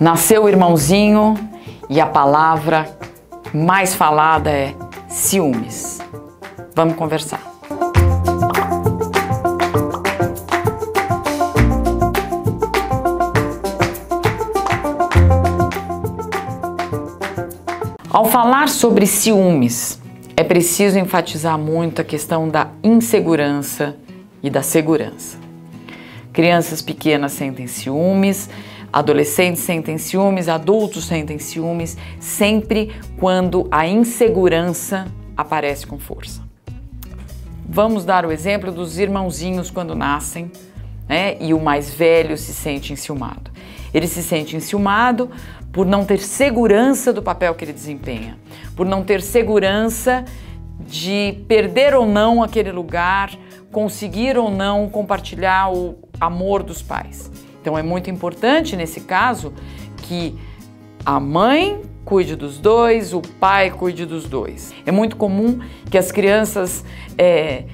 Nasceu o irmãozinho e a palavra mais falada é ciúmes. Vamos conversar. Ao falar sobre ciúmes, é preciso enfatizar muito a questão da insegurança e da segurança. Crianças pequenas sentem ciúmes, adolescentes sentem ciúmes, adultos sentem ciúmes, sempre quando a insegurança aparece com força. Vamos dar o exemplo dos irmãozinhos quando nascem né, e o mais velho se sente enciumado. Ele se sente enciumado por não ter segurança do papel que ele desempenha, por não ter segurança de perder ou não aquele lugar, conseguir ou não compartilhar o amor dos pais. Então é muito importante nesse caso que a mãe cuide dos dois, o pai cuide dos dois. É muito comum que as crianças é,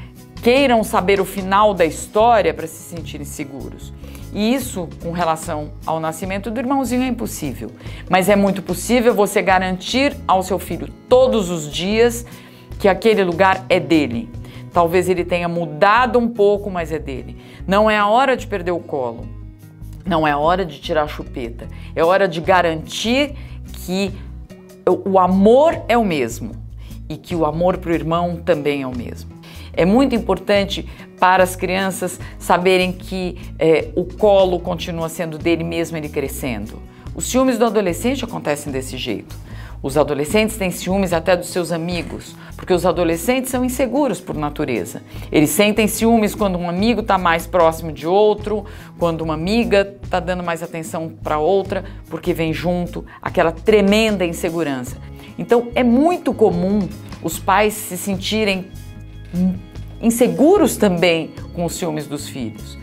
queiram saber o final da história para se sentirem seguros. E isso, com relação ao nascimento do irmãozinho, é impossível. Mas é muito possível você garantir ao seu filho todos os dias que aquele lugar é dele. Talvez ele tenha mudado um pouco, mas é dele. Não é a hora de perder o colo. Não é hora de tirar a chupeta. É hora de garantir que o amor é o mesmo e que o amor para o irmão também é o mesmo. É muito importante para as crianças saberem que é, o colo continua sendo dele mesmo ele crescendo. Os ciúmes do adolescente acontecem desse jeito. Os adolescentes têm ciúmes até dos seus amigos, porque os adolescentes são inseguros por natureza. Eles sentem ciúmes quando um amigo está mais próximo de outro, quando uma amiga está dando mais atenção para outra, porque vem junto aquela tremenda insegurança. Então é muito comum os pais se sentirem inseguros também com os ciúmes dos filhos.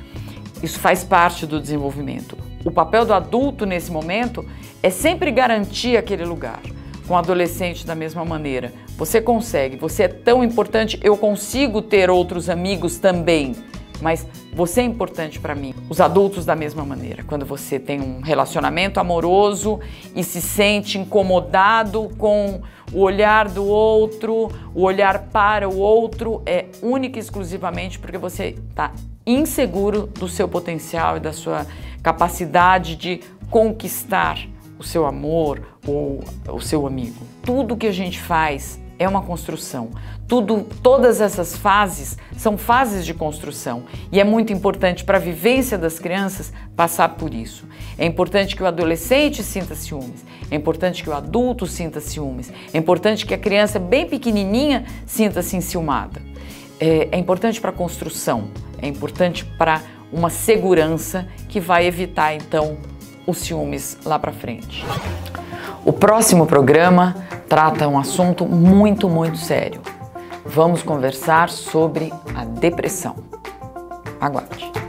Isso faz parte do desenvolvimento. O papel do adulto nesse momento é sempre garantir aquele lugar com adolescente da mesma maneira. Você consegue, você é tão importante, eu consigo ter outros amigos também, mas você é importante para mim. Os adultos da mesma maneira. Quando você tem um relacionamento amoroso e se sente incomodado com o olhar do outro, o olhar para o outro, é única e exclusivamente porque você está inseguro do seu potencial e da sua capacidade de conquistar o seu amor ou o seu amigo. Tudo que a gente faz é uma construção. Tudo, todas essas fases são fases de construção e é muito importante para a vivência das crianças passar por isso. É importante que o adolescente sinta ciúmes, é importante que o adulto sinta ciúmes, é importante que a criança bem pequenininha sinta-se enciumada. É, é importante para a construção, é importante para uma segurança que vai evitar então os ciúmes lá para frente. O próximo programa trata um assunto muito, muito sério. Vamos conversar sobre a depressão. Aguarde.